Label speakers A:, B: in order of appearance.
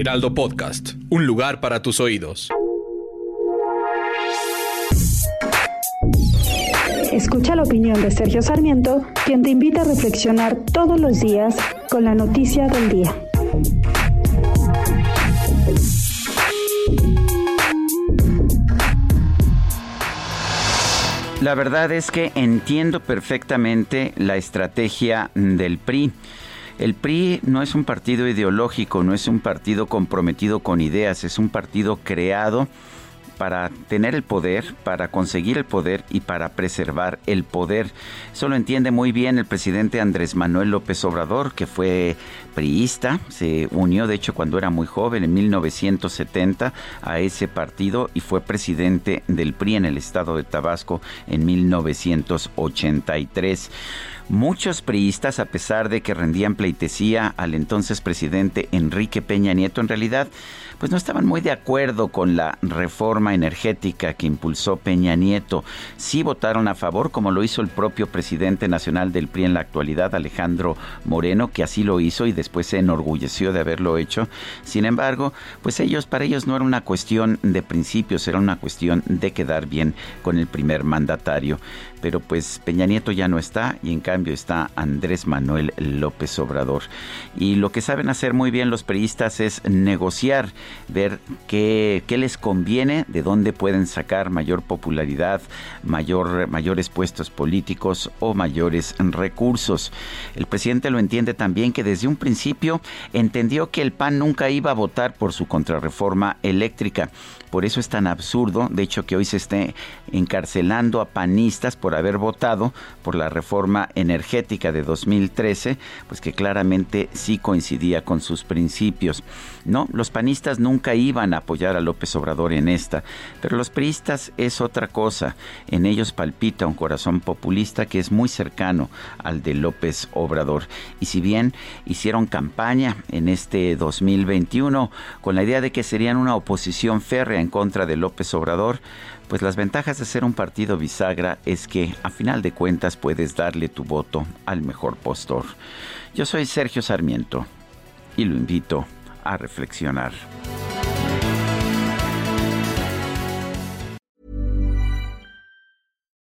A: Heraldo Podcast, un lugar para tus oídos.
B: Escucha la opinión de Sergio Sarmiento, quien te invita a reflexionar todos los días con la noticia del día.
C: La verdad es que entiendo perfectamente la estrategia del PRI. El PRI no es un partido ideológico, no es un partido comprometido con ideas, es un partido creado para tener el poder, para conseguir el poder y para preservar el poder. Eso lo entiende muy bien el presidente Andrés Manuel López Obrador, que fue priista, se unió de hecho cuando era muy joven, en 1970, a ese partido y fue presidente del PRI en el estado de Tabasco en 1983. Muchos priistas, a pesar de que rendían pleitesía al entonces presidente Enrique Peña Nieto, en realidad pues no estaban muy de acuerdo con la reforma energética que impulsó Peña Nieto. Sí votaron a favor, como lo hizo el propio presidente nacional del PRI en la actualidad, Alejandro Moreno, que así lo hizo y después se enorgulleció de haberlo hecho. Sin embargo, pues ellos, para ellos no era una cuestión de principios, era una cuestión de quedar bien con el primer mandatario pero pues Peña Nieto ya no está y en cambio está Andrés Manuel López Obrador. Y lo que saben hacer muy bien los periodistas es negociar, ver qué, qué les conviene, de dónde pueden sacar mayor popularidad, mayor, mayores puestos políticos o mayores recursos. El presidente lo entiende también que desde un principio entendió que el PAN nunca iba a votar por su contrarreforma eléctrica. Por eso es tan absurdo, de hecho, que hoy se esté encarcelando a panistas por haber votado por la reforma energética de 2013, pues que claramente sí coincidía con sus principios. No, los panistas nunca iban a apoyar a López Obrador en esta, pero los priistas es otra cosa. En ellos palpita un corazón populista que es muy cercano al de López Obrador. Y si bien hicieron campaña en este 2021 con la idea de que serían una oposición férrea en contra de López Obrador, pues las ventajas de ser un partido bisagra es que a final de cuentas puedes darle tu voto al mejor postor. Yo soy Sergio Sarmiento y lo invito a reflexionar.